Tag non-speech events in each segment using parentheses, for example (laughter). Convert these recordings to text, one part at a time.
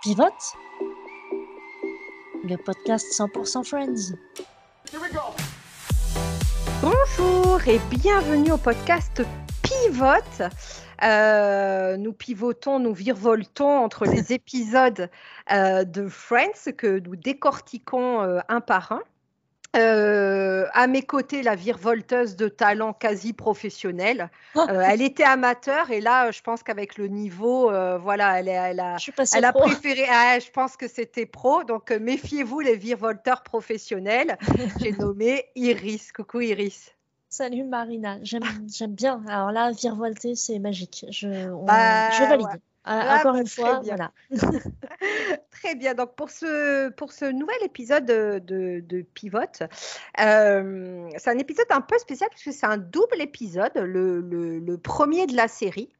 Pivote Le podcast 100% Friends. Bonjour et bienvenue au podcast Pivote. Euh, nous pivotons, nous virevoltons entre les (laughs) épisodes euh, de Friends que nous décortiquons euh, un par un. Euh, à mes côtés, la virevolteuse de talent quasi professionnel. Ah. Euh, elle était amateur et là, je pense qu'avec le niveau, euh, voilà, elle, a, Je elle a préféré. ah, je pense que c'était pro. Donc, méfiez-vous, les virevolteurs professionnels. (laughs) J'ai nommé Iris. Coucou Iris. Salut Marina, j'aime j'aime bien. Alors là, virevolter, c'est magique. Je, on- Bah, je valide. ouais. Euh, Ah, encore une très fois, bien. voilà. (laughs) Très bien. Donc, pour ce, pour ce nouvel épisode de, de, de Pivot, euh, c'est un épisode un peu spécial puisque c'est un double épisode, le, le- le premier de la série.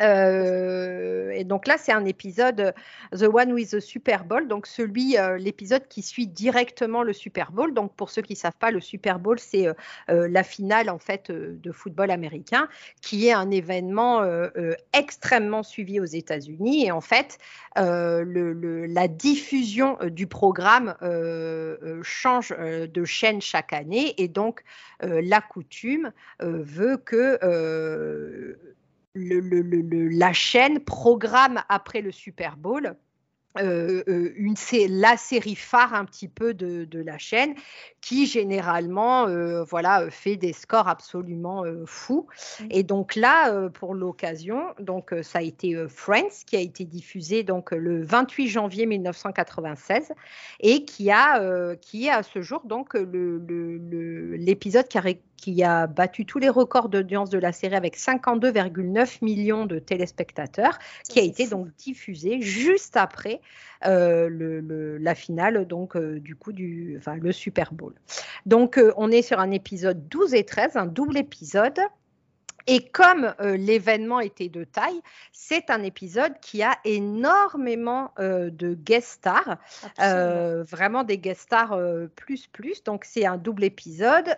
Euh, et donc là, c'est un épisode The One with the Super Bowl, donc celui, euh, l'épisode qui suit directement le Super Bowl. Donc pour ceux qui savent pas, le Super Bowl, c'est euh, euh, la finale en fait euh, de football américain, qui est un événement euh, euh, extrêmement suivi aux États-Unis. Et en fait, euh, la diffusion euh, du programme euh, euh, change euh, de chaîne chaque année, et donc euh, la coutume euh, veut que euh, le- le- le- le- la chaîne programme après le Super Bowl euh, euh, une, la série phare un petit peu de, de la chaîne qui généralement euh, voilà fait des scores absolument euh, fous Mm. et donc là pour l'occasion donc ça a été Friends qui a été diffusé donc le 28 janvier 1996 et qui a qui est à ce jour donc le- le- le- l'épisode qui a, ré- qui a battu tous les records d'audience de la série avec 52,9 millions de téléspectateurs qui a été fou. donc diffusé juste après euh, le- le- la finale donc euh, du coup du enfin le Super Bowl. Donc euh, on est sur un épisode 12 et 13, un double épisode. Et comme euh, l'événement était de taille, c'est un épisode qui a énormément euh, de guest stars, euh, vraiment des guest stars plus plus. Donc c'est un double épisode.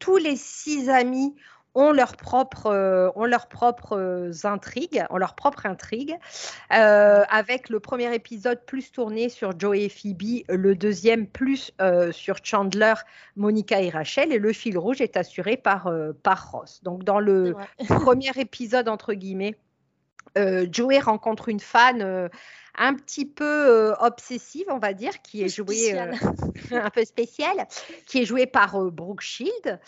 Tous les six amis ont leurs propres, euh, ont leurs propres euh, intrigues, ont leur propre intrigue. Euh, avec le premier épisode plus tourné sur Joey et Phoebe, le deuxième plus euh, sur Chandler, Monica et Rachel, et le fil rouge est assuré par, euh, par Ross. Donc dans le premier épisode, entre guillemets, euh, Joey rencontre une fan euh, un petit peu euh, obsessive, on va dire, qui est (laughs) jouée (laughs) un peu spéciale, qui est jouée par Brooke Shield,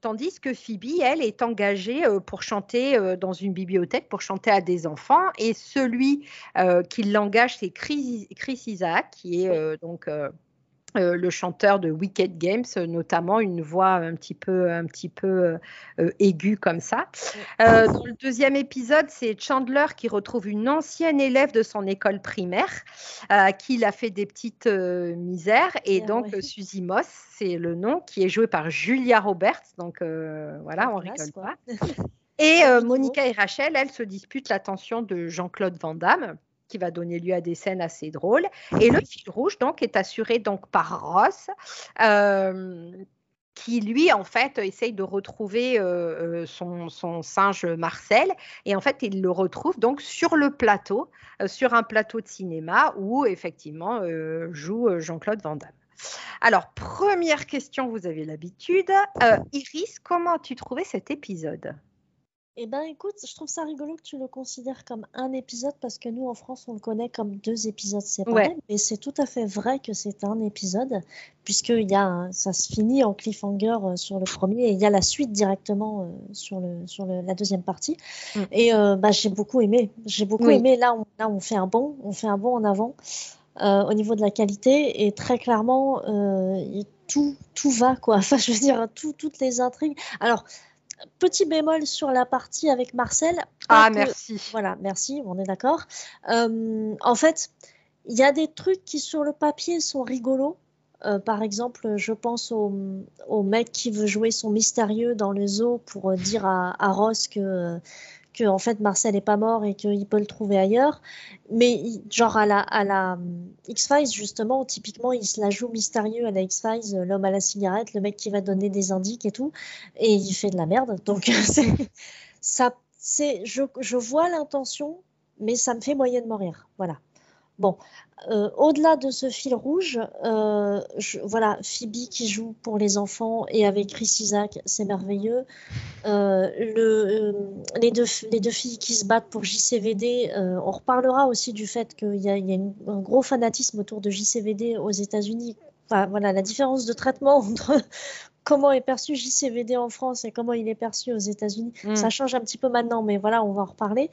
tandis que Phoebe, elle, est engagée pour chanter dans une bibliothèque, pour chanter à des enfants, et celui qui l'engage, c'est Chris, Chris Isaac, qui est donc euh, le chanteur de Wicked Games, notamment une voix un petit peu, un petit peu euh, euh, aiguë comme ça. Euh, dans le deuxième épisode, c'est Chandler qui retrouve une ancienne élève de son école primaire, à qui il a fait des petites misères. Et Ah donc, ouais. Suzy Moss, c'est le nom, qui est joué par Julia Roberts. Donc, voilà, on rigole pas. Et. (laughs) Monica et Rachel, elles se disputent l'attention de Jean-Claude Van Damme qui va donner lieu à des scènes assez drôles. Et le fil rouge, donc, est assuré donc par Ross, euh, qui lui, en fait, essaye de retrouver euh, euh, son, singe Marcel. Et en fait, il le retrouve donc sur le plateau, sur un plateau de cinéma où, effectivement, joue Jean-Claude Van Damme. Alors, première question, vous avez l'habitude. Iris, comment as-tu trouvé cet épisode? Eh ben écoute, je trouve ça rigolo que tu le considères comme un épisode parce que nous en France on le connaît comme deux épisodes séparés, Ouais. mais c'est tout à fait vrai que c'est un épisode puisque il y a ça se finit en cliffhanger euh, sur le premier et il y a la suite directement euh, sur le sur le- la deuxième partie Mm. et euh, bah j'ai beaucoup aimé, j'ai beaucoup Oui. aimé là on là on fait un bond, on fait un bond en avant euh, au niveau de la qualité et très clairement euh, tout tout va quoi, (laughs) enfin je veux dire tout toutes les intrigues. Alors Petit bémol sur la partie avec Marcel. Ah, que- merci. Voilà, merci, on est d'accord. Euh, en fait, il y a des trucs qui sur le papier sont rigolos. Euh, par exemple, je pense au, au mec qui veut jouer son mystérieux dans le zoo pour euh, dire à, à Ross que, que en fait Marcel est pas mort et qu'il peut le trouver ailleurs. Mais genre à la, à la hum, X-Files, justement, typiquement, il se la joue mystérieux à la X-Files, euh, l'homme à la cigarette, le mec qui va donner des indices et tout, et il fait de la merde. Donc, (laughs) ça, c'est, je, je vois l'intention, mais ça me fait moyennement rire. Voilà. Bon, euh, au-delà de ce fil rouge, euh, voilà, Phoebe qui joue pour les enfants et avec Chris Isaac, c'est merveilleux. Euh, le, les, deux, les deux filles qui se battent pour JCVD, on reparlera aussi du fait qu'il y a, un gros fanatisme autour de JCVD aux États-Unis. Enfin, voilà, la différence de traitement (laughs) entre comment est perçu JCVD en France et comment il est perçu aux États-Unis, mm. ça change un petit peu maintenant, mais voilà, on va en reparler.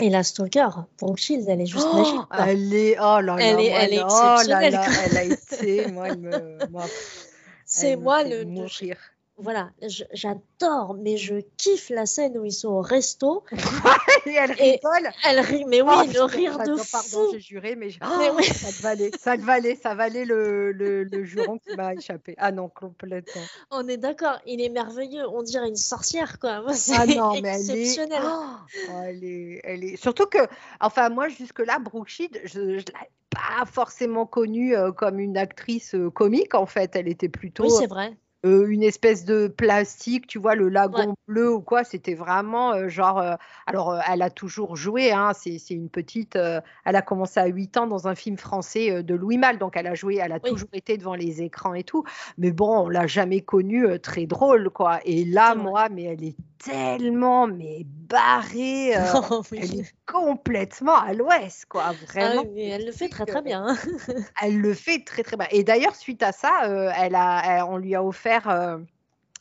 Et la Stalker, pour Shield, elle est juste oh, magique. Elle est, oh là là, elle est, elle est. Oh là là, elle a été, moi, elle me, moi, (laughs) c'est moi le, mourir voilà, j'adore, mais je kiffe la scène où ils sont au resto. (laughs) et elle rigole. Elle rit, mais oui, oh, le rire de fou. Pardon, j'ai juré, mais, (laughs) oh, ça te valait, ça te valait, ça valait le, le, le juron qui m'a échappé. Ah non, complètement. On est d'accord, il est merveilleux. On dirait une sorcière, quoi. (laughs) ah non, mais elle est... Oh, elle est, elle est... Surtout que, enfin, moi, jusque-là, Brooke Shield, je ne l'avais pas forcément connue euh, comme une actrice euh, comique, en fait. Elle était plutôt... Oui, c'est vrai euh, une espèce de plastique, tu vois, le lagon bleu ou quoi. C'était vraiment euh, genre. Euh, alors, elle a toujours joué, hein, c'est une petite. elle a commencé à 8 ans dans un film français de Louis Malle, donc elle a joué, elle a toujours été devant les écrans et tout. Mais bon, on l'a jamais connue très drôle, quoi. Et là, moi, mais elle est tellement mais barrée, (laughs) oh, elle est complètement à l'ouest, quoi. Ah vraiment. elle le fait très très bien. Hein. (laughs) (laughs) elle le fait très très bien. Et d'ailleurs, suite à ça, elle a, on lui a offert euh,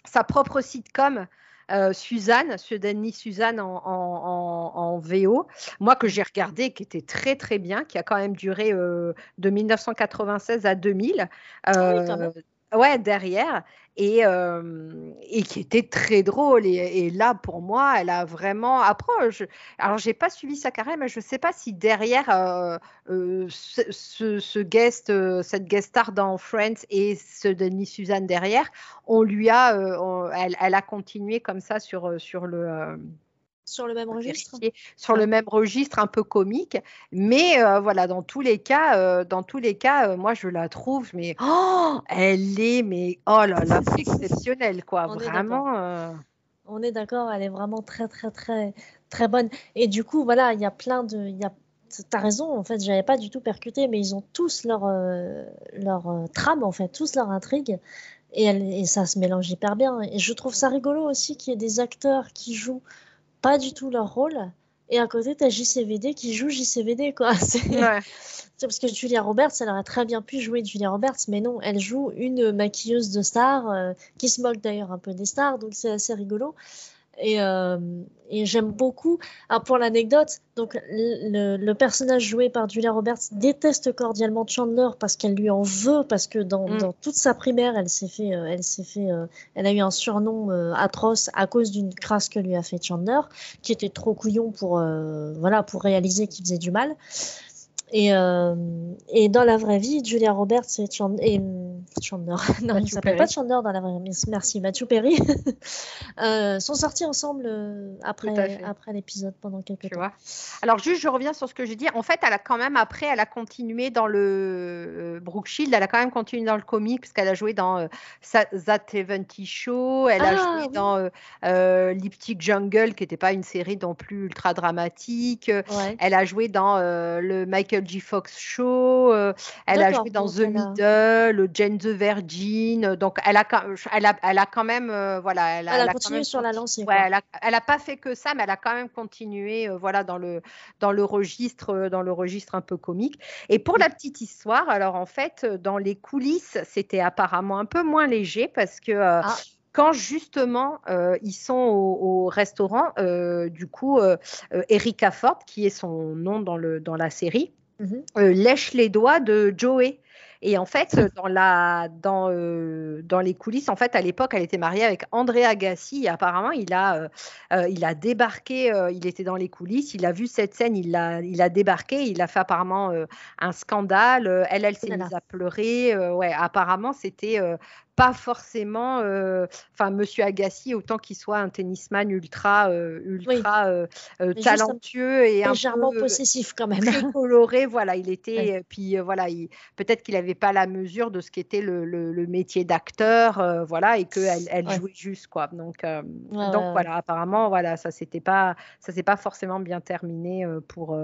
sa propre sitcom. Euh, Suzanne, Suddenly Suzanne en, en, VO, moi que j'ai regardé, qui était très très bien, qui a quand même duré euh, de 1996 à 2000. Ah ouais, derrière et, et qui était très drôle. Et, là, pour moi, elle a vraiment. Après, je... alors j'ai pas suivi sa carrière, mais je sais pas si derrière ce, ce, guest, cette guest star dans Friends et ce Denis Suzanne derrière, on lui a, elle, elle, a continué comme ça sur, sur le sur le même registre? Sur le même registre, un peu comique. Mais euh, voilà, dans tous les cas, euh, dans tous les cas euh, moi, je la trouve, mais oh, elle est, mais oh là là, (laughs) exceptionnelle, quoi. vraiment. On est d'accord, elle est vraiment très, très, très, très bonne. Et du coup, voilà, il y a plein de. Y a... T'as raison, en fait, j'avais pas du tout percuté, mais ils ont tous leur, leur trame, en fait, tous leur intrigue. Et, et ça se mélange hyper bien. Et je trouve ça rigolo aussi qu'il y ait des acteurs qui jouent pas du tout leur rôle. Et à côté, tu as JCVD qui joue JCVD, quoi. (laughs) C'est parce que Julia Roberts, elle aurait très bien pu jouer Julia Roberts, mais non, elle joue une maquilleuse de stars, euh, qui se moque d'ailleurs un peu des stars, donc c'est assez rigolo. Et, euh, et j'aime beaucoup. Alors pour l'anecdote, donc le, personnage joué par Julia Roberts déteste cordialement Chandler parce qu'elle lui en veut parce que dans, mm. dans toute sa primaire, elle s'est fait, euh, elle s'est fait, euh, elle a eu un surnom atroce à cause d'une crasse que lui a fait Chandler, qui était trop couillon pour, voilà, pour réaliser qu'il faisait du mal. Et, euh, et dans la vraie vie, Julia Roberts et, Chandler, Chandler, (laughs) non, il s'appelle pas Chandler dans la vraie merci, Matthew Perry, (laughs) euh, sont sortis ensemble euh, après, après l'épisode pendant quelques tu temps. Vois. Alors juste, je reviens sur ce que j'ai dit. En fait, elle a quand même, après, elle a continué dans le Brooke Shield, elle a quand même continué dans le comic, parce qu'elle a joué dans That 70 Show, elle a ah, joué dans Lipstick Jungle, qui n'était pas une série non plus ultra dramatique. Elle a joué dans le Michael G. Fox Show, euh, elle a joué dans The Middle, The Virgin, donc elle a, elle a, elle a quand même, euh, voilà, elle a, continué sur la lancée. elle, a, pas fait que ça, mais elle a quand même continué, euh, voilà, dans le, dans le registre, dans le registre un peu comique. Et pour la petite histoire, alors en fait, dans les coulisses, c'était apparemment un peu moins léger parce que ah. quand justement ils sont au, restaurant, du coup, Erika Ford, qui est son nom dans, le, dans la série, Mhm. Euh, lèche les doigts de Joey. Et en fait, dans, la, dans, euh, dans les coulisses, en fait, à l'époque, elle était mariée avec André Agassi. Et apparemment, il a, euh, il a débarqué, il était dans les coulisses, il a vu cette scène, il a, il a débarqué, il a fait apparemment un scandale. elle, elle s'est mise à pleurer. ouais, apparemment, c'était pas forcément, euh, enfin, Monsieur Agassi, autant qu'il soit un tennisman ultra, euh, ultra euh, talentueux et légèrement un peu possessif quand même, très coloré. Voilà, il était, puis voilà, peut-être qu'il n'avait pas la mesure de ce qu'était le, le, métier d'acteur, voilà, et qu'elle elle jouait juste quoi. Donc, donc voilà, apparemment, voilà, ça c'était pas, ça s'est pas forcément bien terminé pour.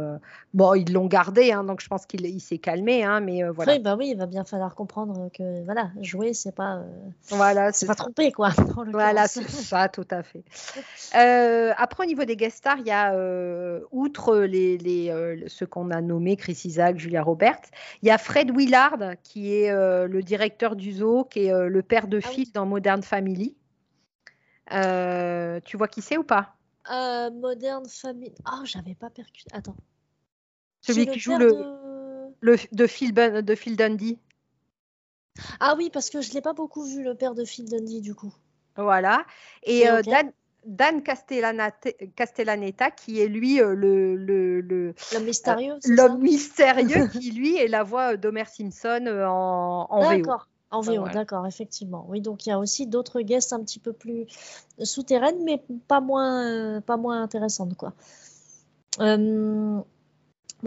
bon, ils l'ont gardé, hein, donc je pense qu'il s'est calmé, hein, mais voilà. Oui, bah oui, il va bien falloir comprendre que voilà, jouer, c'est pas euh, voilà, c'est pas trompé quoi. (laughs) Voilà, c'est ça, tout à fait. (laughs) Euh, après, au niveau des guest stars, il y a, euh, outre les, les ceux qu'on a nommés, Chris Isaac, Julia Roberts, il y a Fred Willard, qui est le directeur du zoo, qui est le père de ah Phil dans Modern Family. tu vois qui c'est ou pas? Modern Family. Oh, j'avais pas percuté. Attends. Celui qui joue le, le, de, Phil, de Phil Dundee. Ah oui, parce que je ne l'ai pas beaucoup vu, le père de Phil Dundee, du coup. Voilà. Et euh, Dan, Castellaneta, qui est lui euh, le, le, le l'homme mystérieux, l'homme mystérieux (laughs) qui lui est la voix d'Homer Simpson euh, en, en D'accord. En VO, d'accord, effectivement. Oui, donc il y a aussi d'autres guests un petit peu plus souterraines, mais pas moins, pas moins intéressantes, quoi. moi,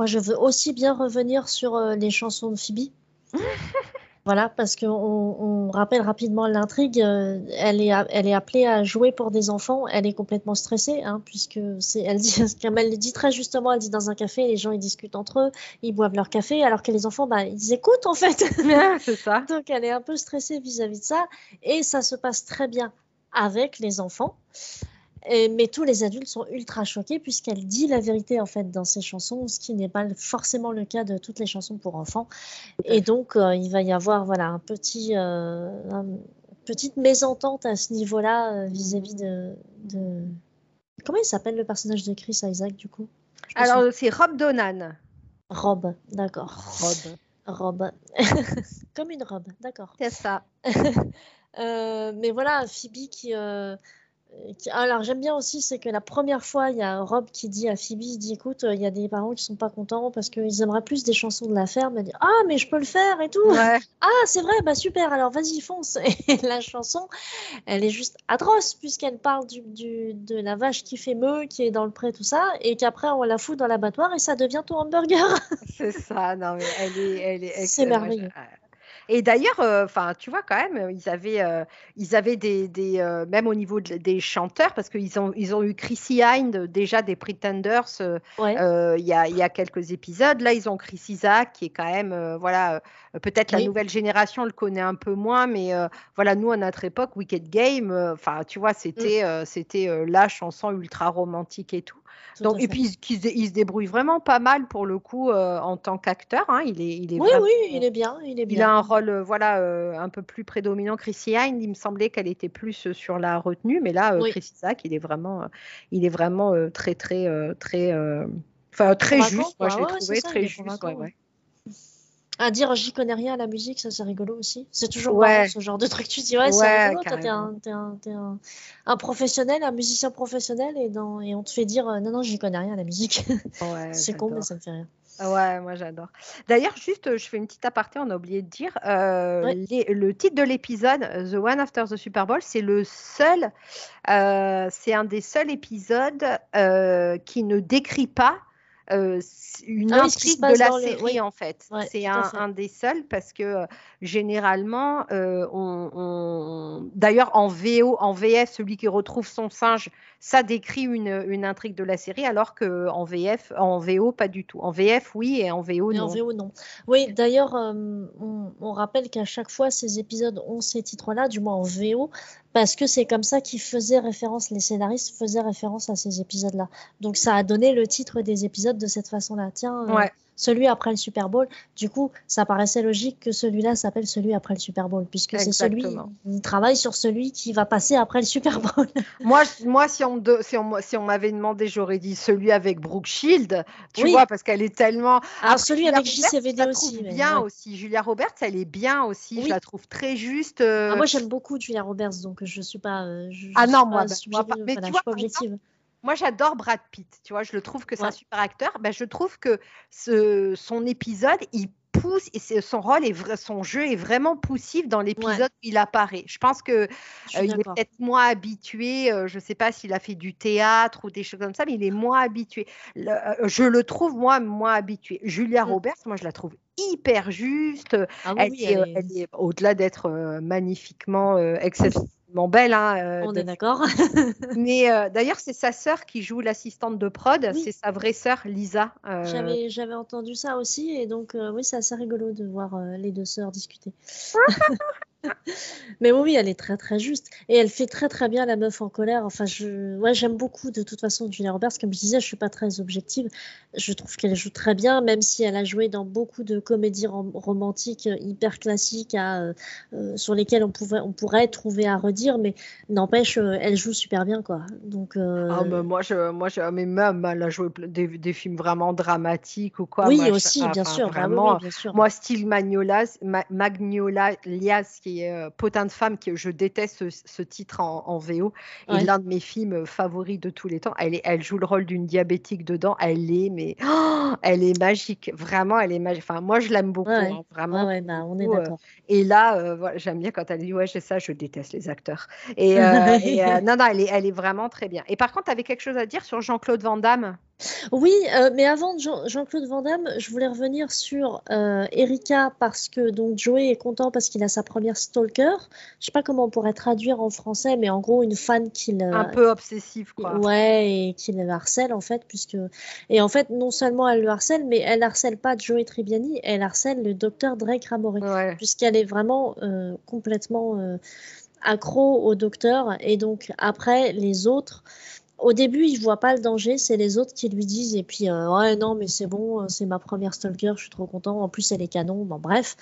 je veux aussi bien revenir sur les chansons de Phoebe. (laughs) Voilà, parce qu'on on rappelle rapidement l'intrigue. Euh, elle, est, elle est appelée à jouer pour des enfants. Elle est complètement stressée, hein, puisque c'est, elle dit, (laughs) comme elle le dit très justement, elle dit dans un café, les gens ils discutent entre eux, ils boivent leur café, alors que les enfants, bah, ils écoutent en fait. (laughs) c'est ça. (laughs) Donc elle est un peu stressée vis-à-vis de ça, et ça se passe très bien avec les enfants mais tous les adultes sont ultra choqués puisqu'elle dit la vérité en fait dans ses chansons, ce qui n'est pas forcément le cas de toutes les chansons pour enfants. Et donc euh, il va y avoir voilà un petit euh, petite mésentente à ce niveau-là euh, vis-à-vis de, de, comment il s'appelle le personnage de Chris Isaac du coup? Alors c'est Rob Donan. Rob, d'accord. Rob. Rob. (laughs) Comme une robe, d'accord. C'est ça. (laughs) mais voilà, Phoebe qui alors j'aime bien aussi, c'est que la première fois, il y a Rob qui dit à Phoebe, il dit écoute, il y a des parents qui sont pas contents parce qu'ils aimeraient plus des chansons de la ferme. Elle dit ah mais je peux le faire et tout. (laughs) Ah c'est vrai, bah super, alors vas-y fonce. (laughs) Et la chanson, elle est juste atroce puisqu'elle parle du, de la vache qui fait meu, qui est dans le pré tout ça, et qu'après on la fout dans l'abattoir et ça devient ton hamburger. c'est ça, non mais elle est, elle est. C'est merveilleux. Et d'ailleurs, euh, enfin, tu vois quand même, ils avaient, euh, ils avaient des, des euh, même au niveau des chanteurs, parce qu'ils ont, ils ont eu Chrissy Hind déjà des Pretenders il y, a, y, a, quelques épisodes. Là, ils ont Chris Isaac qui est quand même, voilà, peut-être la nouvelle génération le connaît un peu moins, mais voilà, nous à notre époque, Wicked Game, enfin, tu vois, c'était, mm. c'était la chanson ultra romantique et tout. Donc, et puis, il, se débrouille vraiment pas mal pour le coup euh, en tant qu'acteur. Hein. Il est, il est oui, oui, il est bien. Il, est bien. il a un rôle euh, voilà, euh, un peu plus prédominant. Chrissy Hine, il me semblait qu'elle était plus sur la retenue, mais là, Chris Isaac, il est vraiment, il est vraiment très, très, très, enfin, très juste. Moi, je l'ai trouvé très juste. À dire j'y connais rien à la musique, ça c'est rigolo aussi. C'est toujours ouais. ce genre de truc. Tu dis ouais, c'est rigolo, t'es un, un, un, professionnel, un musicien professionnel et, dans, et on te fait dire non, non, j'y connais rien à la musique. (laughs) c'est con, mais ça me fait rien. Ouais, moi j'adore. D'ailleurs, juste, je fais une petite aparté, on a oublié de dire, euh, le titre de l'épisode, The One After the Super Bowl, c'est le seul, euh, c'est un des seuls épisodes euh, qui ne décrit pas euh, une ah intrigue de la série en fait. c'est un, des seuls parce que euh, généralement, euh, on, d'ailleurs en VO, en VF, celui qui retrouve son singe, ça décrit une, une intrigue de la série, alors que en VF, en VO pas du tout. En VF oui et en VO non. En VO non. Oui, d'ailleurs, on, on, rappelle qu'à chaque fois ces épisodes ont ces titres-là, du moins en VO, parce que c'est comme ça qu'ils faisaient référence, les scénaristes faisaient référence à ces épisodes-là. Donc ça a donné le titre des épisodes de cette façon-là. Tiens, euh, celui après le Super Bowl. Du coup, ça paraissait logique que celui-là s'appelle celui après le Super Bowl, puisque c'est celui, il travaille sur celui qui va passer après le Super Bowl. (laughs) moi, moi, si on, si on, si on m'avait demandé, j'aurais dit celui avec Brooke Shield, tu vois, parce qu'elle est tellement. Alors, celui avec JCVD aussi. bien aussi. Julia Roberts, elle est bien aussi. Je la trouve très juste. Euh. Ah, moi, j'aime beaucoup Julia Roberts, donc je suis pas. Euh, ah non, moi, ben, moi mais tu vois, suis pas objective moi j'adore Brad Pitt, tu vois, je le trouve que c'est un super acteur. Ben, je trouve que ce, son épisode, il pousse et son rôle est son jeu est vraiment poussif dans l'épisode où il apparaît. Je pense que il est peut-être moins habitué. je ne sais pas s'il a fait du théâtre ou des choses comme ça, mais il est moins habitué. je le trouve moi moins habitué. Julia mmh. Roberts, moi je la trouve hyper juste. Ah elle, est, au-delà d'être magnifiquement exceptionnelle belle. Hein, euh, On est d'accord. (laughs) Mais euh, d'ailleurs, c'est sa sœur qui joue l'assistante de prod. C'est sa vraie sœur, Lisa. Euh. J'avais, j'avais entendu ça aussi. Et donc, oui, c'est assez rigolo de voir les deux sœurs discuter. (laughs) Mais oui, elle est très très juste. Et elle fait très très bien la meuf en colère. Enfin, je... ouais, j'aime beaucoup de toute façon Julia Roberts. Comme je disais, je suis pas très objective. Je trouve qu'elle joue très bien, même si elle a joué dans beaucoup de comédies romantiques euh, hyper classiques à, euh, euh, sur lesquelles on, pouvait, on pourrait trouver à redire. Mais n'empêche, elle joue super bien. quoi. Donc, ah, moi, je, moi je, mais même, elle a joué des, des films vraiment dramatiques ou quoi. Oui, aussi, bien, sûr, bah vraiment, bien sûr. Moi, style Magnolia, Magnolia qui euh, Potin de femme, que je déteste ce, titre en, VO, et l'un de mes films favoris de tous les temps. Elle, est, elle joue le rôle d'une diabétique dedans. Elle est, mais oh, elle est magique. Vraiment, elle est magique. Enfin, moi, je l'aime beaucoup. Hein, vraiment. Bah, on est euh, d'accord. et là, euh, j'aime bien quand elle dit Ouais, j'ai ça, je déteste les acteurs. Et, (laughs) non, non, elle est, elle est vraiment très bien. Et par contre, tu avais quelque chose à dire sur Jean-Claude Van Damme? Oui, euh, mais avant Jean-Claude Van Damme, je voulais revenir sur euh, Erika parce que donc Joey est content parce qu'il a sa première stalker. Je sais pas comment on pourrait traduire en français, mais en gros une fan qu'il un peu obsessive quoi. Ouais, et qui le harcèle en fait puisque et en fait non seulement elle le harcèle, mais elle harcèle pas Joey Tribbiani, elle harcèle le docteur Drake Ramoray puisqu'elle est vraiment euh, complètement accro au docteur et donc après les autres au début, il voit pas le danger, c'est les autres qui lui disent et puis euh, ouais non mais c'est bon, c'est ma première stalker, je suis trop content. En plus elle est canon, bon bref.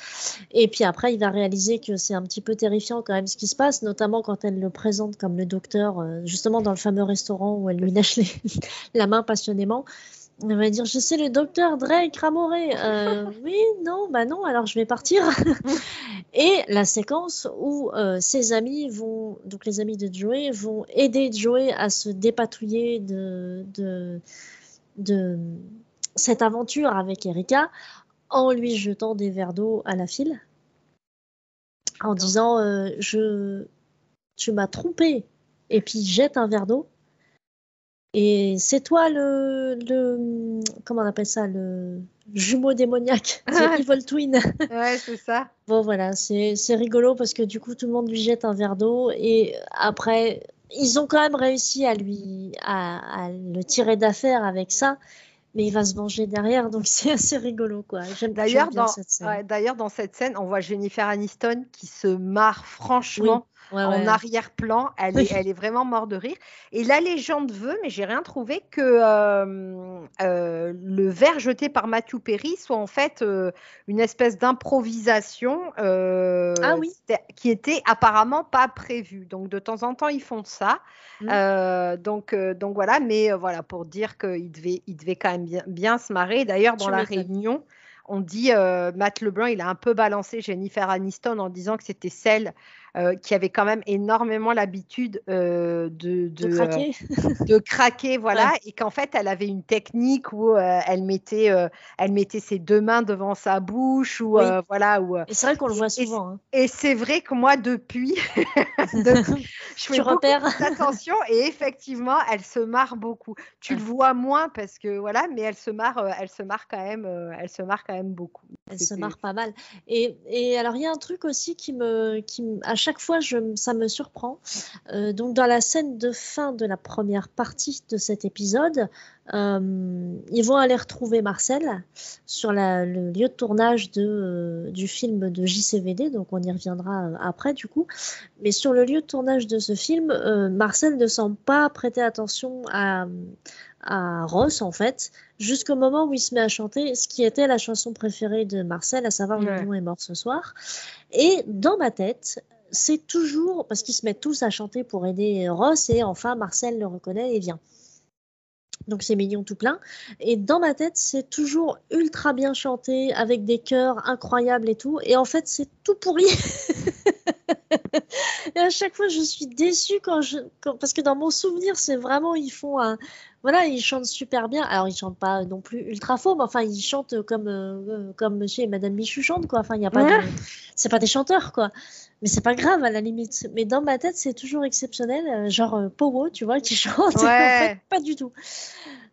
Et puis après il va réaliser que c'est un petit peu terrifiant quand même ce qui se passe, notamment quand elle le présente comme le docteur, euh, justement dans le fameux restaurant où elle lui lèche (laughs) la main passionnément. Elle va dire, je sais le docteur Drake Ramoré. Euh, (laughs) oui, non, bah non, alors je vais partir. (laughs) et la séquence où euh, ses amis vont, donc les amis de Joey, vont aider Joey à se dépatouiller de, de, de cette aventure avec Erika en lui jetant des verres d'eau à la file. En disant, euh, je, tu m'as trompé. Et puis jette un verre d'eau. Et c'est toi le, le, comment on appelle ça, le jumeau démoniaque, (laughs) Evil Twin. ouais, c'est ça. Bon voilà, c'est rigolo parce que du coup tout le monde lui jette un verre d'eau et après ils ont quand même réussi à lui à, à le tirer d'affaire avec ça. Mais il va se venger derrière, donc (laughs) c'est assez rigolo, quoi. J'aime d'ailleurs dans, cette scène. D'ailleurs, dans cette scène, on voit Jennifer Aniston qui se marre franchement en arrière-plan. Elle, est, elle est vraiment morte de rire. Et la légende veut, mais j'ai rien trouvé, que euh, euh, le verre jeté par Matthew Perry soit en fait euh, une espèce d'improvisation ah qui était apparemment pas prévue. Donc de temps en temps, ils font ça. Mmh. donc, donc voilà, mais voilà, pour dire qu'il devait, il devait quand même bien, bien se marrer. D'ailleurs, dans la réunion, on dit Matt Lebrun, il a un peu balancé Jennifer Aniston en disant que c'était celle euh, qui avait quand même énormément l'habitude euh, de, de, craquer, euh, (laughs) de craquer voilà, et qu'en fait, elle avait une technique où elle, mettait, elle mettait ses deux mains devant sa bouche, ou voilà. Où, et c'est vrai qu'on le voit souvent. Hein. Et, c'est vrai que moi, depuis, (laughs) (laughs) je fais beaucoup attention, et effectivement, elle se marre beaucoup. Tu le vois moins parce que voilà, mais elle se marre, elle se marre quand même, elle se marre quand même beaucoup. Elle se marre pas mal. Et, et alors, il y a un truc aussi qui me, qui, à chaque fois, je, ça me surprend. Euh, donc, dans la scène de fin de la première partie de cet épisode, euh, ils vont aller retrouver Marcel sur la, le lieu de tournage de, euh, du film de JCVD, donc on y reviendra après du coup. Mais sur le lieu de tournage de ce film, Marcel ne semble pas prêter attention à, à Ross en fait, jusqu'au moment où il se met à chanter ce qui était la chanson préférée de Marcel, à savoir Le nom est mort ce soir. Et dans ma tête, c'est toujours parce qu'ils se mettent tous à chanter pour aider Ross et enfin Marcel le reconnaît et vient. Donc c'est mignon tout plein. Et dans ma tête, c'est toujours ultra bien chanté, avec des chœurs incroyables et tout. Et en fait, c'est tout pourri. (laughs) et à chaque fois, je suis déçue quand je, parce que dans mon souvenir, c'est vraiment ils font un, voilà, il chante super bien. Alors, il chante pas non plus ultra faux, mais enfin, il chante comme, euh, comme monsieur et madame Michu chantent, quoi. Enfin, il y a pas de... C'est pas des chanteurs, quoi. Mais c'est pas grave, à la limite. Mais dans ma tête, c'est toujours exceptionnel. Euh, genre euh, Powo, tu vois, qui (laughs) chante. En fait, pas du tout.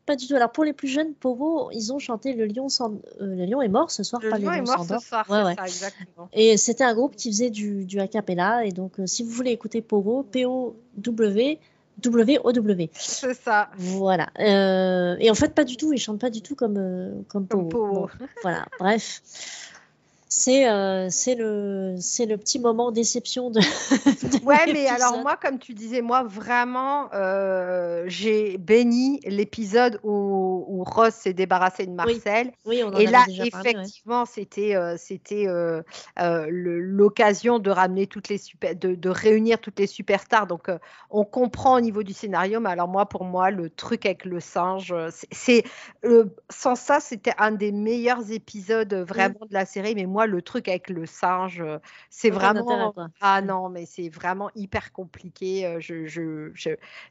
Pas du tout. Alors, pour les plus jeunes, Powo, ils ont chanté Le Lion, sans... le lion est mort ce soir, le pas lion est mort ce soir, ouais, ouais. Ça, exactement. Et c'était un groupe qui faisait du, du a cappella. Et donc, si vous voulez écouter Powo, P-O-W, W-O-W. C'est ça. Voilà. Euh, et en fait, pas du tout. Ils chantent pas du tout comme, euh, comme, comme voilà. Bref (laughs) c'est euh, c'est le c'est le petit moment déception de, (laughs) ouais mais alors moi comme tu disais moi vraiment euh, j'ai béni l'épisode où, où, Ross s'est débarrassé de Marcel. Oui. on et là effectivement c'était euh, c'était l'occasion de ramener toutes les super de, de, réunir toutes les superstars. Donc on comprend au niveau du scénario mais alors moi pour moi le truc avec le singe c'est sans ça c'était un des meilleurs épisodes vraiment de la série. Mais moi le truc avec le singe, euh, c'est vraiment. Ah non, mais c'est vraiment hyper compliqué. Euh, je, je,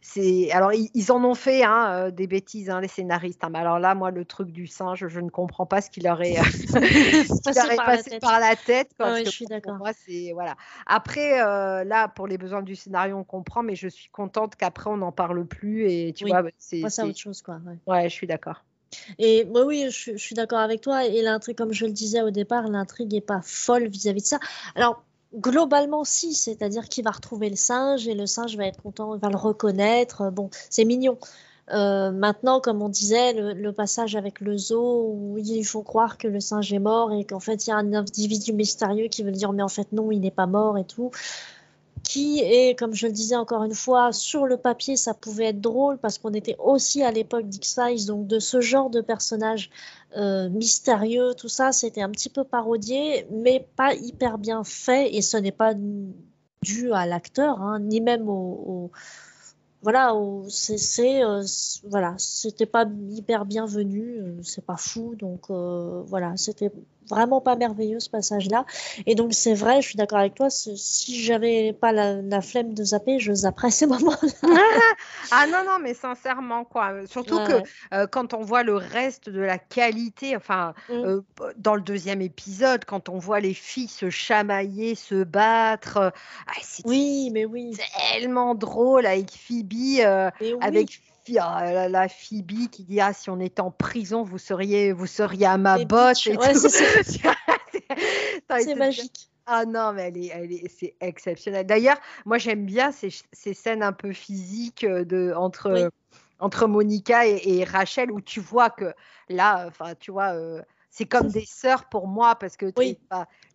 c'est alors ils, en ont fait hein, euh, des bêtises, hein, les scénaristes. Hein, mais alors là, moi, le truc du singe, je ne comprends pas ce qu'il aurait, (laughs) (laughs) passé, par, la tête. je suis d'accord. Voilà. Après, là, pour les besoins du scénario, on comprend, mais je suis contente qu'après on n'en parle plus et tu vois, c'est. autre chose, quoi. ouais je suis d'accord. Et moi, oui, je, suis d'accord avec toi. Et l'intrigue, comme je le disais au départ, l'intrigue n'est pas folle vis-à-vis de ça. Alors, globalement, si, c'est-à-dire qu'il va retrouver le singe et le singe va être content, il va le reconnaître. Bon, c'est mignon. Euh, maintenant, comme on disait, le, passage avec le zoo où ils font croire que le singe est mort et qu'en fait il y a un individu mystérieux qui veut dire mais en fait non, il n'est pas mort et tout qui est, comme je le disais encore une fois, sur le papier, ça pouvait être drôle parce qu'on était aussi à l'époque d'X-Files, donc de ce genre de personnage euh, mystérieux, tout ça, c'était un petit peu parodié, mais pas hyper bien fait, et ce n'est pas dû à l'acteur, hein, ni même au, voilà, c'est, euh, voilà, c'était pas hyper bienvenu, euh, c'est pas fou, donc voilà, c'était vraiment pas merveilleux ce passage-là. Et donc c'est vrai, je suis d'accord avec toi, si j'avais pas la, flemme de zapper, je zapperais ces (laughs) moments-là. ah non, non, mais sincèrement, quoi. Surtout que euh, quand on voit le reste de la qualité, enfin, mmh. euh, dans le deuxième épisode, quand on voit les filles se chamailler, se battre, euh, ah, c'est oui, mais oui. tellement drôle avec Phoebe, avec la, la, Phoebe qui dit ah si on était en prison vous seriez vous seriez à ma botte c'est (laughs) magique. Ah non mais elle est, elle est c'est exceptionnel. D'ailleurs moi j'aime bien ces, ces, scènes un peu physiques euh, de entre entre Monica et, Rachel où tu vois que là enfin tu vois euh, c'est comme des sœurs pour moi parce que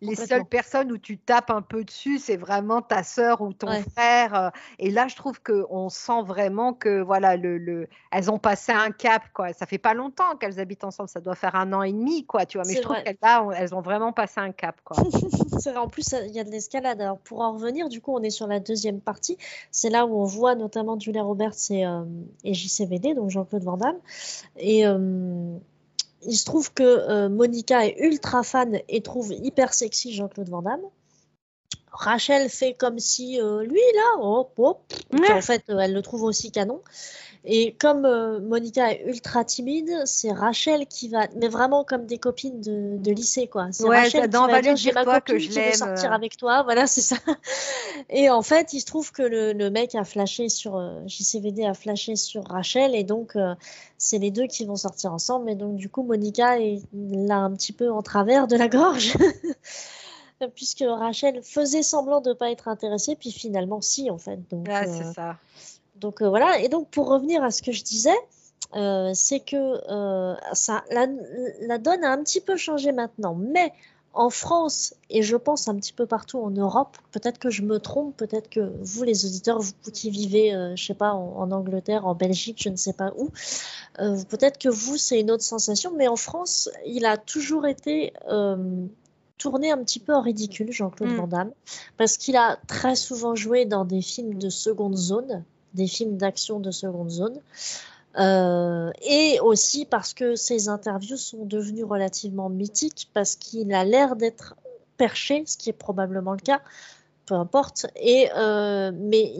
les seules personnes où tu tapes un peu dessus, c'est vraiment ta sœur ou ton frère. Euh, et là, je trouve qu'on sent vraiment que voilà, le, le, elles ont passé un cap. Quoi. Ça fait pas longtemps qu'elles habitent ensemble, ça doit faire un an et demi, quoi. Tu vois, mais je trouve qu'elles elles ont vraiment passé un cap. Quoi. (laughs) en plus, il y a de l'escalade. Alors pour en revenir, du coup, on est sur la deuxième partie. C'est là où on voit notamment Julia Roberts et, euh, et JCVD, donc Jean-Claude Van Damme. Et euh, il se trouve que euh, Monica est ultra fan et trouve hyper sexy Jean-Claude Van Damme. Rachel fait comme si euh, lui là, en fait euh, elle le trouve aussi canon. Et comme Monica est ultra timide, c'est Rachel qui va, mais vraiment comme des copines de, lycée quoi. C'est Rachel qui va dire j'ai ma copine que je qui veut sortir avec toi, (laughs) voilà c'est ça. Et en fait il se trouve que le, le mec a flashé sur JCVD a flashé sur Rachel et donc c'est les deux qui vont sortir ensemble. Et donc, du coup, Monica est là un petit peu en travers de la gorge. (laughs) Puisque Rachel faisait semblant de ne pas être intéressée, puis finalement, si, en fait. Donc, ah, c'est euh, ça. Donc, euh, voilà. Et donc, pour revenir à ce que je disais, euh, c'est que ça, la, la, donne a un petit peu changé maintenant. Mais en France et je pense un petit peu partout en Europe, peut-être que je me trompe, peut-être que vous les auditeurs, vous qui vivez, euh, je sais pas, en, Angleterre, en Belgique, je ne sais pas où, euh, peut-être que vous c'est une autre sensation, mais en France, il a toujours été euh, tourné un petit peu en ridicule, Jean-Claude mm. Van Damme, parce qu'il a très souvent joué dans des films de seconde zone, des films d'action de seconde zone. Euh, et aussi parce que ses interviews sont devenues relativement mythiques, parce qu'il a l'air d'être perché, ce qui est probablement le cas, peu importe. Et, euh, mais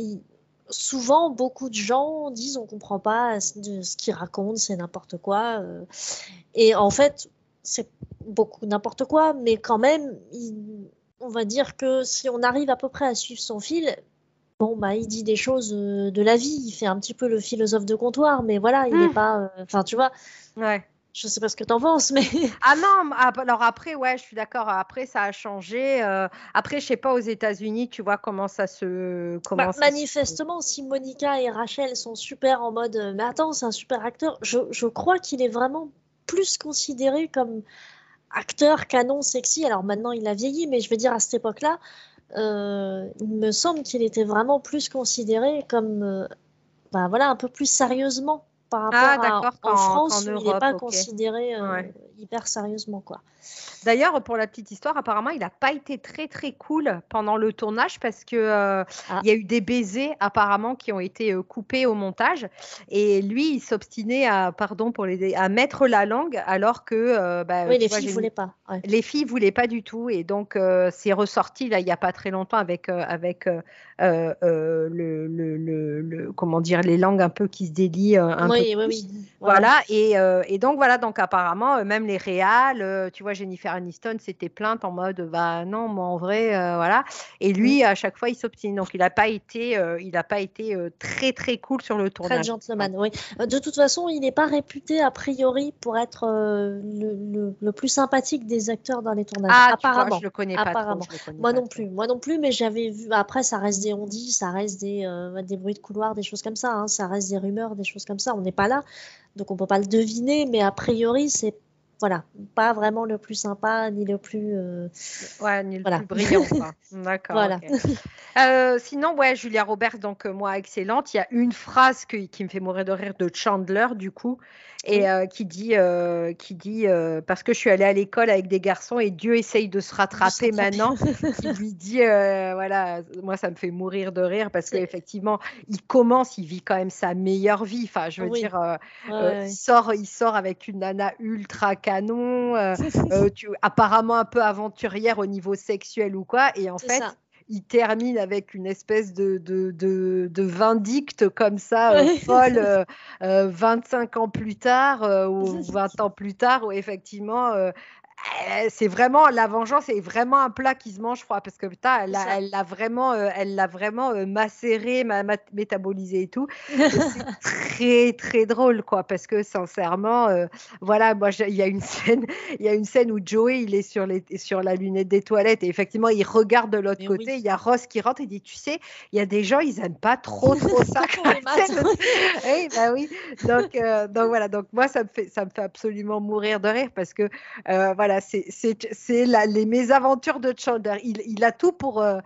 souvent, beaucoup de gens disent on comprend pas ce qu'il raconte, c'est n'importe quoi. Euh. Et en fait, c'est beaucoup n'importe quoi, mais quand même, on va dire que si on arrive à peu près à suivre son fil, bon, bah, il dit des choses euh, de la vie, il fait un petit peu le philosophe de comptoir, mais voilà, il n'est hmm. pas. Euh, enfin, tu vois. Ouais. Je sais pas ce que tu en penses, mais. (laughs) Ah non, alors après, ouais, je suis d'accord. Après, ça a changé. Euh, après, je sais pas aux États-Unis, tu vois comment ça se. Comment bah, manifestement, si Monica et Rachel sont super en mode, mais attends, c'est un super acteur. Je, je crois qu'il est vraiment plus considéré comme acteur canon sexy. Alors maintenant, il a vieilli, mais je veux dire à cette époque-là, euh, il me semble qu'il était vraiment plus considéré comme, euh, bah, voilà, un peu plus sérieusement par ah, rapport à en France où il n'est pas considéré euh, hyper sérieusement quoi. D'ailleurs, pour la petite histoire, apparemment, il n'a pas été très très cool pendant le tournage parce que euh, ah. il y a eu des baisers apparemment qui ont été euh, coupés au montage et lui, il s'obstinait à pardon pour les à mettre la langue alors que euh, bah, oui, les filles ne voulaient pas. Les filles voulaient pas du tout et donc c'est ressorti là il n'y a pas très longtemps avec avec le, le, le, comment dire les langues un peu qui se délient un oui, peu. Oui, oui. Voilà et, et, donc voilà donc apparemment même les réals, tu vois Jennifer Aniston s'était plainte en mode bah non moi en vrai euh, voilà et lui mm. à chaque fois il s'obstine donc il n'a pas été euh, il a pas été euh, très très cool sur le tournage. Très gentleman oui. De toute façon il n'est pas réputé a priori pour être le, le, plus sympathique des acteurs dans les tournages. Ah, apparemment. je le connais pas. Apparemment. moi non plus moi non plus mais j'avais vu après ça reste des on dit ça reste des des bruits de couloir des choses comme ça hein. ça reste des rumeurs des choses comme ça on n'est pas là donc on peut pas le deviner mais a priori c'est voilà, pas vraiment le plus sympa ni le plus. Euh, ouais, ni le plus brillant. (laughs) D'accord. voilà. Euh, sinon, ouais, Julia Roberts, donc euh, moi, excellente. Il y a une phrase qui me fait mourir de rire de Chandler, du coup, et qui dit, qui dit parce que je suis allée à l'école avec des garçons et Dieu essaye de se rattraper maintenant. il (laughs) lui dit, voilà, moi, ça me fait mourir de rire parce qu'effectivement, il commence, il vit quand même sa meilleure vie. Enfin, je veux dire, il, sort, il sort avec une nana ultra canon, euh, euh, tu, apparemment un peu aventurière au niveau sexuel ou quoi. Et en fait, il termine avec une espèce de, de, de, vindicte comme ça, euh, (laughs) folle, 25 ans plus tard ou 20 ans plus tard, où effectivement, c'est vraiment la vengeance est vraiment un plat qui se mange froid parce que putain elle l'a elle vraiment euh, elle l'a vraiment euh, macéré métabolisé et tout. (laughs) C'est très très drôle quoi parce que sincèrement euh, voilà moi il y a une scène (laughs) il y a une scène où Joey il est sur les sur la lunette des toilettes et effectivement il regarde de l'autre côté il y a Ross qui rentre et dit tu sais il y a des gens ils aiment pas trop trop (laughs) ça. Oui bah oui. Donc donc voilà donc moi ça me fait ça me fait absolument mourir de rire parce que voilà c'est les mésaventures de Chandler. Il, a tout pour, euh,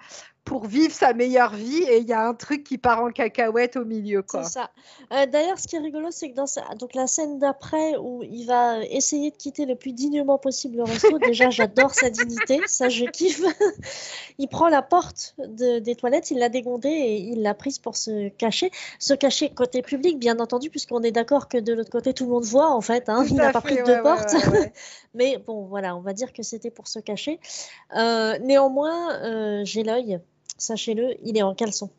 pour vivre sa meilleure vie et il y a un truc qui part en cacahuète au milieu. C'est ça. Euh, d'ailleurs, ce qui est rigolo, c'est que dans donc, la scène d'après où il va essayer de quitter le plus dignement possible le resto, (laughs) déjà j'adore sa dignité, ça je kiffe. (laughs) il prend la porte des toilettes, il l'a dégondée et il l'a prise pour se cacher. Se cacher côté public, bien entendu, puisqu'on est d'accord que de l'autre côté tout le monde voit en fait. Hein. il n'a pas pris de deux portes. (laughs) Mais bon, voilà, on va dire que c'était pour se cacher. Euh, néanmoins, euh, j'ai l'œil sachez-le, il est en caleçon.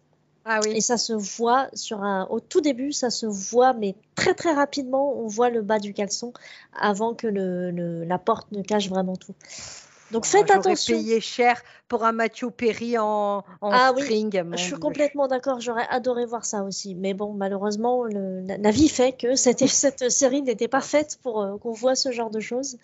Ah oui. Et ça se voit sur un. Au tout début, ça se voit, mais très très rapidement, on voit le bas du caleçon avant que le, la porte ne cache vraiment tout. Donc faites attention. payé cher pour un Mathieu Perry en, en ah, string. Oui, je suis complètement d'accord. J'aurais adoré voir ça aussi. Mais bon, malheureusement, la, vie fait que cette, (laughs) cette série n'était pas faite pour euh, qu'on voit ce genre de choses.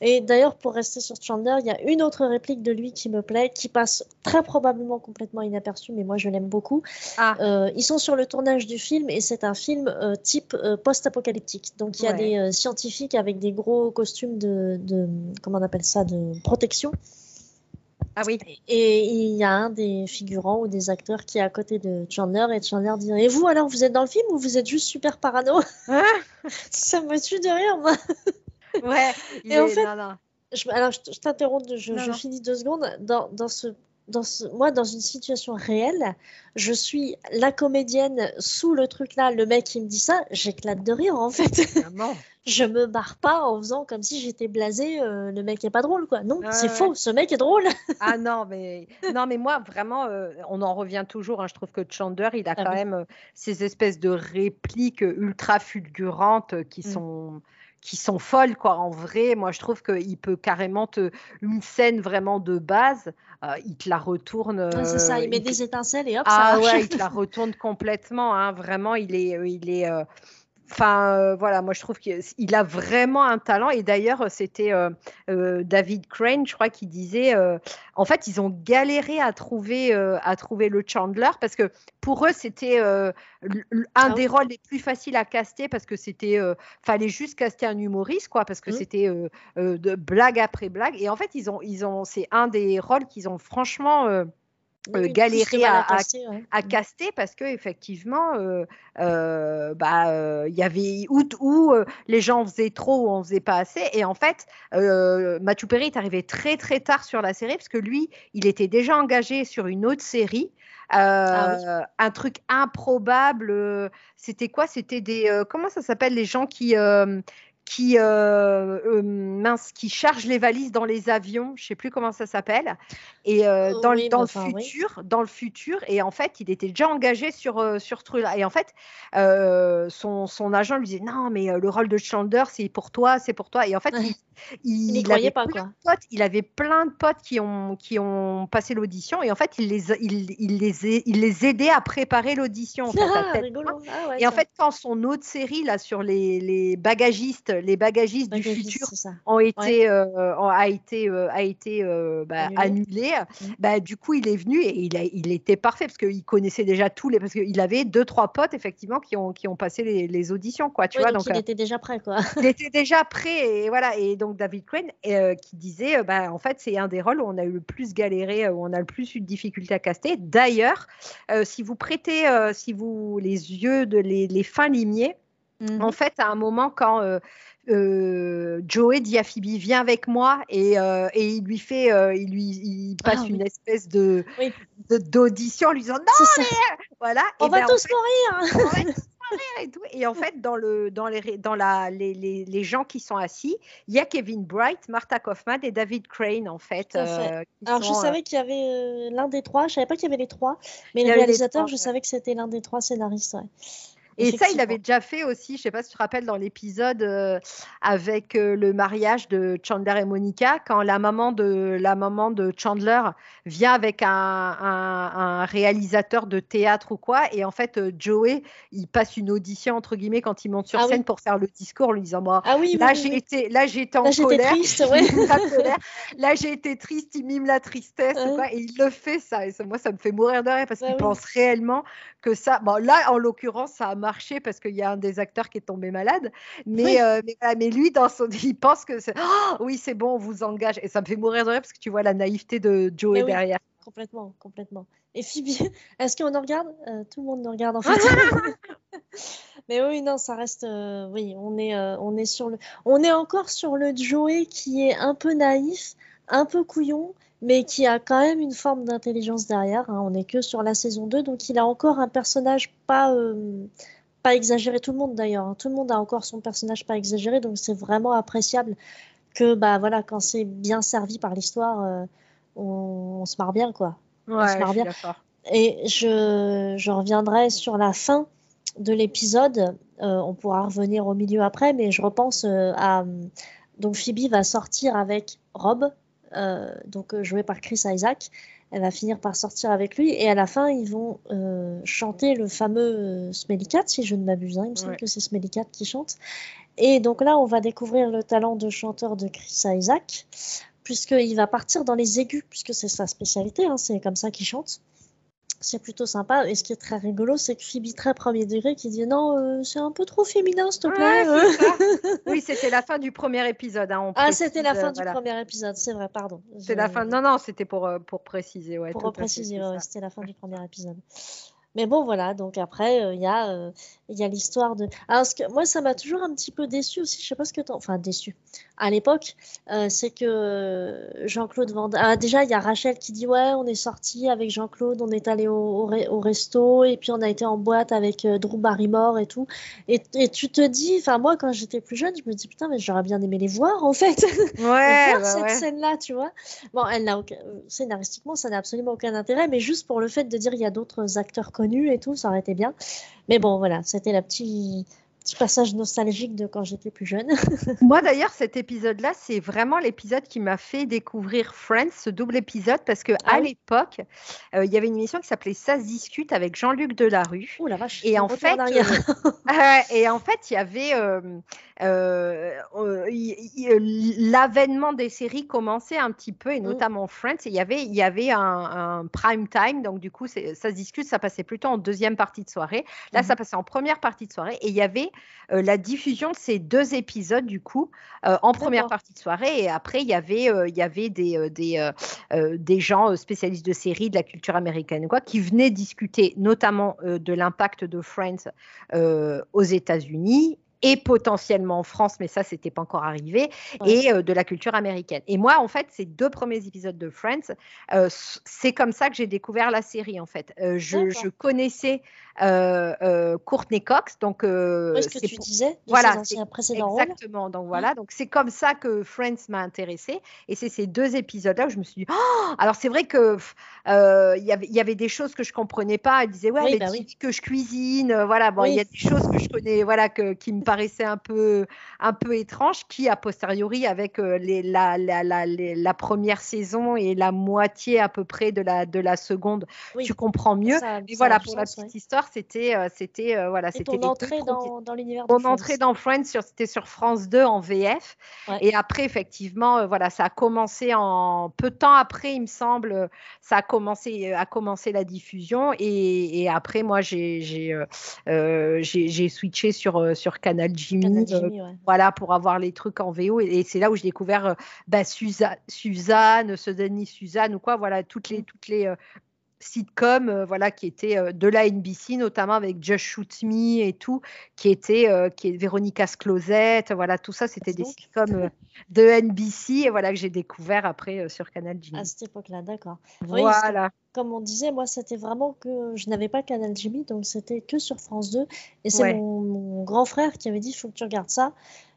Et d'ailleurs, pour rester sur Chandler, il y a une autre réplique de lui qui me plaît, qui passe très probablement complètement inaperçue, mais moi je l'aime beaucoup. Ah. Euh, ils sont sur le tournage du film et c'est un film euh, type post-apocalyptique. Donc il y a des scientifiques avec des gros costumes de, de, comment on appelle ça, de protection. Ah oui. Et il y a un des figurants ou des acteurs qui est à côté de Chandler et Chandler dit Et vous alors, vous êtes dans le film ou vous êtes juste super parano ah. (laughs) Ça me tue de rire, moi. Ouais. et en fait, Je, alors je, t'interromps, je, finis deux secondes. Dans, dans ce dans moi, dans une situation réelle, je suis la comédienne sous le truc là, le mec qui me dit ça, j'éclate de rire en fait. (laughs) je me barre pas en faisant comme si j'étais blasée, euh, le mec est pas drôle quoi. Non, c'est faux, ce mec est drôle. (laughs) ah non, mais non, mais moi vraiment, euh, on en revient toujours. Hein, je trouve que Chandler, il a ah quand même euh, ces espèces de répliques ultra fulgurantes qui mm. sont qui sont folles quoi en vrai. Moi je trouve qu'il peut carrément te une scène vraiment de base il te la retourne c'est ça il met des étincelles et hop ah ouais il te la retourne complètement hein, vraiment il est il est Enfin, euh, voilà, moi je trouve qu'il a vraiment un talent. Et d'ailleurs, c'était euh, euh, David Crane, je crois, qui disait en fait, ils ont galéré à trouver, à trouver le Chandler parce que pour eux, c'était un ah des rôles les plus faciles à caster parce que c'était. fallait juste caster un humoriste, quoi, parce que mmh. c'était de blague après blague. Et en fait, ils ont, ils ont, c'est un des rôles qu'ils ont franchement euh, galérer à, à, mmh. caster parce que effectivement euh, euh, bah il y avait où, où les gens faisaient trop ou on faisait pas assez. Et en fait Mathieu Perry est arrivé très très tard sur la série parce que lui il était déjà engagé sur une autre série. Ah un truc improbable c'était quoi? C'était des comment ça s'appelle les gens qui qui, euh, euh, mince, qui charge les valises dans les avions, je sais plus comment ça s'appelle, et euh, dans, le, dans le futur, dans le futur, et en fait, il était déjà engagé sur sur ce truc-là, et en fait, son, son, agent lui disait non, mais le rôle de Chandler, c'est pour toi, c'est pour toi, et en fait, il, (laughs) il, avait pas quoi. Potes, il avait plein de potes qui ont qui ont passé l'audition, et en fait, il les il, il les il les aidait à préparer l'audition. En fait, (laughs) ah, ah et en fait, quand son autre série là sur les, les bagagistes les bagagistes du futur ont été, euh, a été, euh, a été euh, bah, annulé. Mmh. Bah, du coup, il est venu et il, a, il était parfait parce qu'il connaissait déjà tous les. Parce qu'il avait deux, trois potes, effectivement, qui ont, qui ont passé les, auditions. Quoi, tu vois, donc, il était déjà prêt. Quoi. il était déjà prêt. Et, voilà, et donc, David Crane qui disait bah, en fait, c'est un des rôles où on a eu le plus galéré, où on a le plus eu de difficultés à caster. D'ailleurs, si vous prêtez si vous, les yeux de les, les fins limiers, mmh En fait, à un moment, quand euh, Joey dit à Phoebe viens avec moi et, euh, et il lui fait euh, il lui il passe ah une espèce de d'audition en lui disant non mais voilà. On va ben, tous mourir. et, tout. et en fait dans le dans les dans la les, les, les gens qui sont assis il y a Kevin Bright Martha Kaufman et David Crane en fait, alors je savais qu'il y avait l'un des trois. Je savais pas qu'il y avait les trois. Mais le réalisateur je savais que c'était l'un des trois scénaristes et ça, il avait déjà fait aussi, je sais pas si tu te rappelles, dans l'épisode euh, avec euh, le mariage de Chandler et Monica, quand la maman de, la maman de Chandler vient avec un, un, réalisateur de théâtre ou quoi, et en fait, euh, Joey, il passe une audition, entre guillemets, quand il monte sur ah scène pour faire le discours, en lui disant, moi, ah oui, là, j'ai été, là, été (laughs) en colère. Triste, ouais. là, j'ai été triste, il mime la tristesse, et il le fait, ça. Et ça, moi, ça me fait mourir de rire, parce qu'il pense réellement que ça, bon, là, en l'occurrence, ça a marché parce qu'il y a un des acteurs qui est tombé malade. Mais, euh, mais, lui, dans son, (laughs) il pense que c'est oh, oui, c'est bon, on vous engage. Et ça me fait mourir de rire parce que tu vois la naïveté de Joe oui, derrière. Complètement, complètement. Et Phoebe, (laughs) est-ce qu'on en regarde? Euh, Tout le monde nous regarde en (laughs) fait. mais oui, non, ça reste. Euh, oui, on est, on est sur le, on est encore sur le Joey qui est un peu naïf, un peu couillon, mais qui a quand même une forme d'intelligence derrière. Hein. On n'est que sur la saison 2, donc il a encore un personnage pas, pas exagéré tout le monde d'ailleurs. Hein. Tout le monde a encore son personnage pas exagéré, donc c'est vraiment appréciable que bah voilà quand c'est bien servi par l'histoire, euh, on, se marre bien quoi. on se marre bien. Et je, je, reviendrai sur la fin de l'épisode. Euh, on pourra revenir au milieu après, mais je repense euh, à donc Phoebe va sortir avec Rob, donc joué par Chris Isaac. Elle va finir par sortir avec lui. Et à la fin ils vont euh, chanter le fameux euh, Smelly Cat si je ne m'abuse hein. il me semble que c'est Smelly Cat qui chante. Et donc là on va découvrir le talent de chanteur de Chris Isaac puisqu'il va partir dans les aigus puisque c'est sa spécialité hein. c'est comme ça qu'il chante c'est plutôt sympa. Et ce qui est très rigolo, c'est que Phoebe, très premier degré, qui dit non, euh, c'est un peu trop féminin, s'il te plaît. (laughs) oui, c'était la fin du premier épisode. Hein, ah, c'était la fin du premier épisode, c'est vrai, pardon. C'est la fin. Non, non, c'était pour, euh, pour préciser. Ouais, pour préciser, c'était la fin du premier épisode. Mais bon, voilà, donc après, il y a, il y a l'histoire de. Alors, ce que, moi, ça m'a toujours un petit peu déçu aussi, je sais pas ce que tu Enfin, déçu. À l'époque, c'est que Jean-Claude Van ah, déjà, il y a Rachel qui dit Ouais, on est sorti avec Jean-Claude, on est allé au, au, resto, et puis on a été en boîte avec Drew Barrymore et tout. Et, et tu te dis, enfin, moi, quand j'étais plus jeune, je me dis Putain, mais j'aurais bien aimé les voir, en fait. (laughs) Ouais, voir cette scène-là, tu vois. Bon, elle n'a aucun... scénaristiquement, ça n'a absolument aucun intérêt, mais juste pour le fait de dire il y a d'autres acteurs connus et tout, ça aurait été bien. Mais bon, voilà, c'était la petite petit passage nostalgique de quand j'étais plus jeune. (laughs) Moi d'ailleurs, cet épisode-là, c'est vraiment l'épisode qui m'a fait découvrir Friends, ce double épisode, parce que ah à l'époque, euh, il y avait une émission qui s'avait Ça se discute avec Jean-Luc Delarue. Oh la vache. Et en fait, euh, (laughs) et en fait, il y avait euh, l'avènement des séries commençait un petit peu, et mm. notamment Friends. Il y avait, il y avait un, prime time, donc du coup, ça se discute, ça passait plutôt en deuxième partie de soirée. Là, ça mm-hmm. passait en première partie de soirée, et il y avait euh, la diffusion de ces deux épisodes, du coup, euh, en première partie de soirée. Et après, il y avait, euh, il y avait des, des, des gens spécialistes de séries, de la culture américaine, quoi, qui venaient discuter notamment de l'impact de Friends aux États-Unis et potentiellement en France, mais ça, c'était pas encore arrivé, et de la culture américaine. Et moi, en fait, ces deux premiers épisodes de Friends, c'est comme ça que j'ai découvert la série, en fait. je, je, connaissais euh, euh, Courtney Cox. Donc, euh, ce que tu disais voilà, exactement. Donc voilà, donc c'est comme ça que Friends m'a intéressée. Et c'est ces deux épisodes-là où je me suis dit, oh alors c'est vrai que il y avait des choses que je comprenais pas. Elle disait ouais, mais bah que je cuisine, voilà. Bon, il y a des choses que je connais, voilà, que, qui me paraissaient un peu un peu étranges, qui a posteriori avec les, la, la, la, la, première saison et la moitié à peu près de la de la seconde, tu comprends mieux. et voilà pour la petite histoire c'était, euh, c'était euh, voilà, c'était ton entrée dans, dans l'univers. Mon entrée dans Friends, c'était sur France 2 en VF. Et après, effectivement, euh, voilà, ça a commencé en peu de temps après, il me semble, ça a commencé, a commencé la diffusion. Et, après, moi, j'ai, j'ai, j'ai, switché sur sur Canal Jimmy, voilà, pour avoir les trucs en VO. Et, c'est là où j'ai découvert bah, Suzanne, Suzanne, Suzanne ou quoi, voilà, toutes les toutes les sitcom euh, voilà qui était euh, de la NBC notamment avec Just Shoot Me et tout qui était euh, qui est Véronica's Closet voilà tout ça c'était des sitcoms de NBC et voilà que j'ai découvert après sur Canal Jimmy. À cette époque-là d'accord. Voilà. comme on disait moi c'était vraiment que je n'avais pas Canal Jimmy donc c'était que sur France 2 et c'est mon, mon, grand frère qui avait dit il faut que tu regardes ça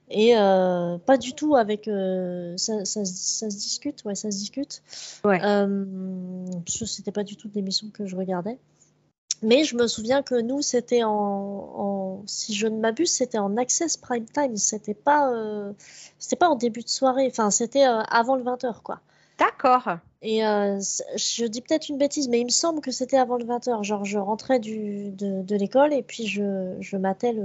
et euh, pas du tout avec euh, ça, ça, ça, se discute ouais ça se discute. Ouais. euh, c'était pas du tout l'émission que je regardais. Mais je me souviens que nous c'était en, en, si je ne m'abuse c'était en access prime time. C'était pas euh, c'était pas en début de soirée. Enfin c'était euh, avant le 20h quoi. D'accord. Et je dis peut-être une bêtise mais il me semble que c'était avant le 20h genre je rentrais du, de, de l'école et puis je, je matais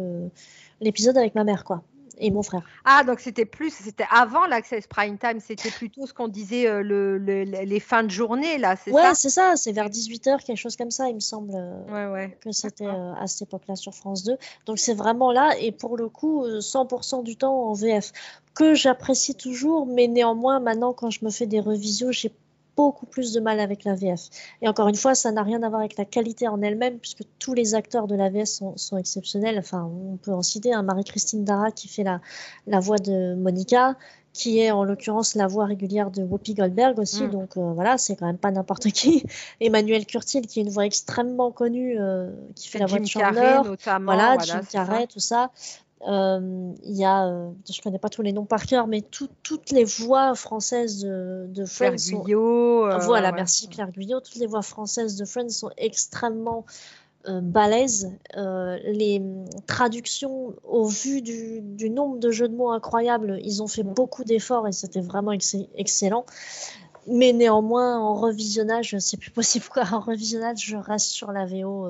l'épisode avec ma mère quoi et mon frère. Ah, donc c'était plus, c'était avant l'Access Prime Time, c'était plutôt ce qu'on disait euh, le, les fins de journée, là, c'est ouais, ça c'est ça, c'est vers 18h, quelque chose comme ça, il me semble ouais, ouais. que c'était euh, à cette époque-là sur France 2. Donc c'est vraiment là, et pour le coup, 100% euh, du temps en VF, que j'apprécie toujours, mais néanmoins, maintenant, quand je me fais des revisions, j'ai beaucoup plus de mal avec la VF. Et encore une fois, ça n'a rien à voir avec la qualité en elle-même, puisque tous les acteurs de la VF sont, sont exceptionnels. Enfin, on peut en citer un Marie-Christine Dara qui fait la, la voix de Monica, qui est en l'occurrence la voix régulière de Whoopi Goldberg aussi. Mm. Donc euh, voilà, c'est quand même pas n'importe qui. (laughs) Emmanuel Curtil, qui est une voix extrêmement connue, euh, qui fait la voix de Chandler. Voilà, Jim Carrey, tout ça. Euh, il y a, euh, je connais pas tous les noms par cœur, mais toutes les voix françaises de, de Friends sont. Euh, voilà, merci Claire Guyot. Toutes les voix françaises de Friends sont extrêmement balèzes. les traductions, au vu du, du, nombre de jeux de mots incroyables, ils ont fait beaucoup d'efforts et c'était vraiment excellent. Mais néanmoins, en revisionnage, c'est plus possible quoi. En revisionnage, je reste sur la VO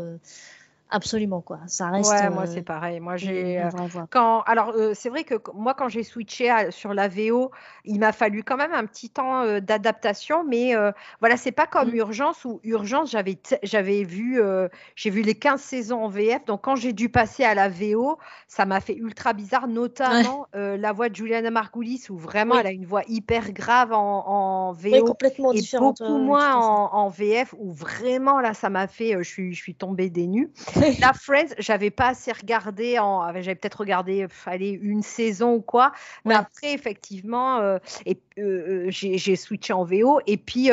absolument quoi. Ça reste. Ouais, moi c'est pareil. Moi j'ai quand alors c'est vrai que moi quand j'ai switché sur la VO, il m'a fallu quand même un petit temps d'adaptation, mais voilà c'est pas comme mmh. Urgence ou Urgence j'avais j'avais vu j'ai vu les 15 saisons en VF, donc quand j'ai dû passer à la VO, ça m'a fait ultra bizarre, notamment la voix de Juliana Margulis où vraiment elle a une voix hyper grave en, en VO complètement et beaucoup moins en, en, VF où vraiment là ça m'a fait je suis je suis tombée des nues. La Friends, j'avais pas assez regardé, en, j'avais peut-être regardé allez, une saison ou quoi, mais après, effectivement, euh, et, euh, euh, j'ai switché en VO. Et puis,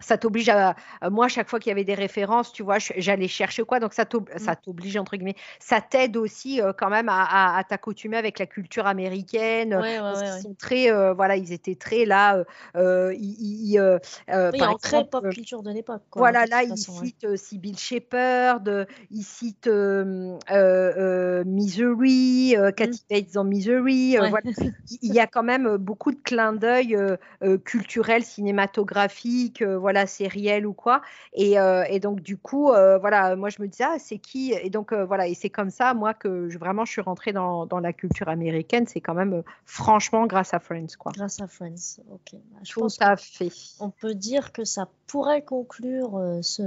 ça t'oblige à, moi à chaque fois qu'il y avait des références tu vois j'allais chercher quoi. Donc ça mmh. t'oblige entre guillemets. Ça t'aide aussi euh, quand même à, t'accoutumer avec la culture américaine ils sont très euh, voilà ils étaient très là euh, ils, oui, par pop culture de l'époque voilà là ils citent Sybil Shepherd ils citent Misery Cathy mmh. Bates dans Misery il y a quand même beaucoup de clins d'œil culturels cinématographiques voilà sériel ou quoi. Et, euh, et donc du coup, euh, voilà, moi je me disais ah, c'est qui? Et donc euh, voilà, et c'est comme ça moi que je, vraiment je suis rentrée dans, dans la culture américaine. C'est quand même franchement grâce à Friends quoi. Grâce à Friends, ok. Bah, je Tout pense à fait. On peut dire que ça pourrait conclure ce,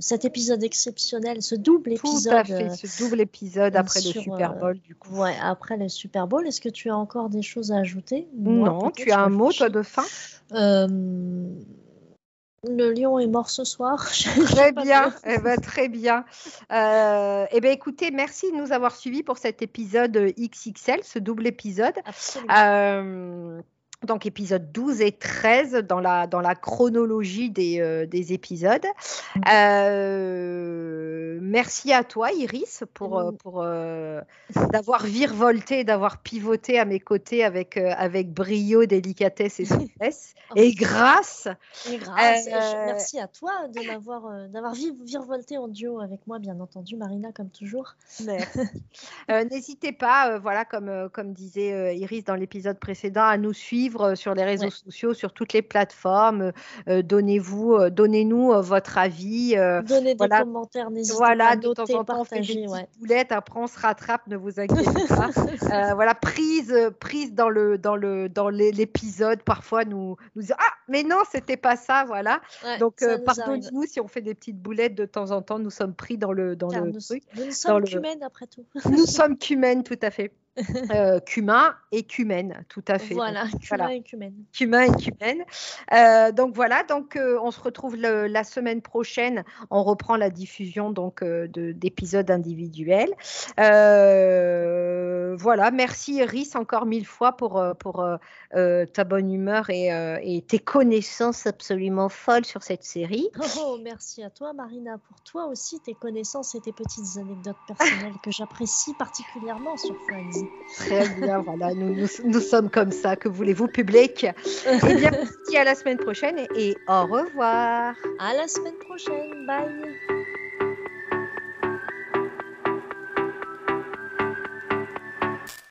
cet épisode exceptionnel, ce double épisode. Tout à fait, ce double épisode après le Super Bowl du coup. Ouais, après le Super Bowl. Est-ce que tu as encore des choses à ajouter? Non, tu as un mot toi de fin? Le lion est mort ce soir. (laughs) Très bien, eh ben, très bien. Euh, eh ben, écoutez, merci de nous avoir suivis pour cet épisode XXL, ce double épisode. Absolument. Donc épisodes 12 et 13 dans la, dans la chronologie des, euh, des épisodes. Mm. Euh, merci à toi Iris pour, mm. pour d'avoir virevolté, d'avoir pivoté à mes côtés avec, avec brio, délicatesse et souplesse. (laughs) Et grâce. Et grâce. merci à toi de m'avoir d'avoir virevolté en duo avec moi, bien entendu, Marina, comme toujours. (laughs) N'hésitez pas, voilà, comme, comme disait Iris dans l'épisode précédent, à nous suivre euh, sur les réseaux sociaux, sur toutes les plateformes. Euh, donnez-vous, euh, donnez-nous votre avis. Donnez des commentaires, n'hésitez voilà, pas de temps en temps, partager. boulettes, après on se rattrape, ne vous inquiétez pas. (laughs) voilà, prise, prise dans le dans le dans l'épisode, parfois nous nous disons ah mais non c'était pas ça, voilà. Donc pardonnez-nous si on fait des petites boulettes de temps en temps, nous sommes pris dans le dans le nous, truc. Nous sommes qu'humaines après tout. nous sommes qu'humaines tout à fait. Euh, cumin et cumène, tout à fait. Voilà, cumin et cumène. Cumin et cumène. Euh, donc voilà, donc euh, on se retrouve la semaine prochaine. On reprend la diffusion donc euh, d'épisodes individuels. voilà, merci Iris encore mille fois pour, pour ta bonne humeur et, et, tes connaissances absolument folles sur cette série. Oh, oh, merci à toi Marina pour toi aussi tes connaissances et tes petites anecdotes personnelles que j'apprécie particulièrement sur Friends. Très bien, voilà, nous, nous, sommes comme ça. Que voulez-vous, public? Eh bien, (laughs) merci à la semaine prochaine et au revoir. À la semaine prochaine. Bye.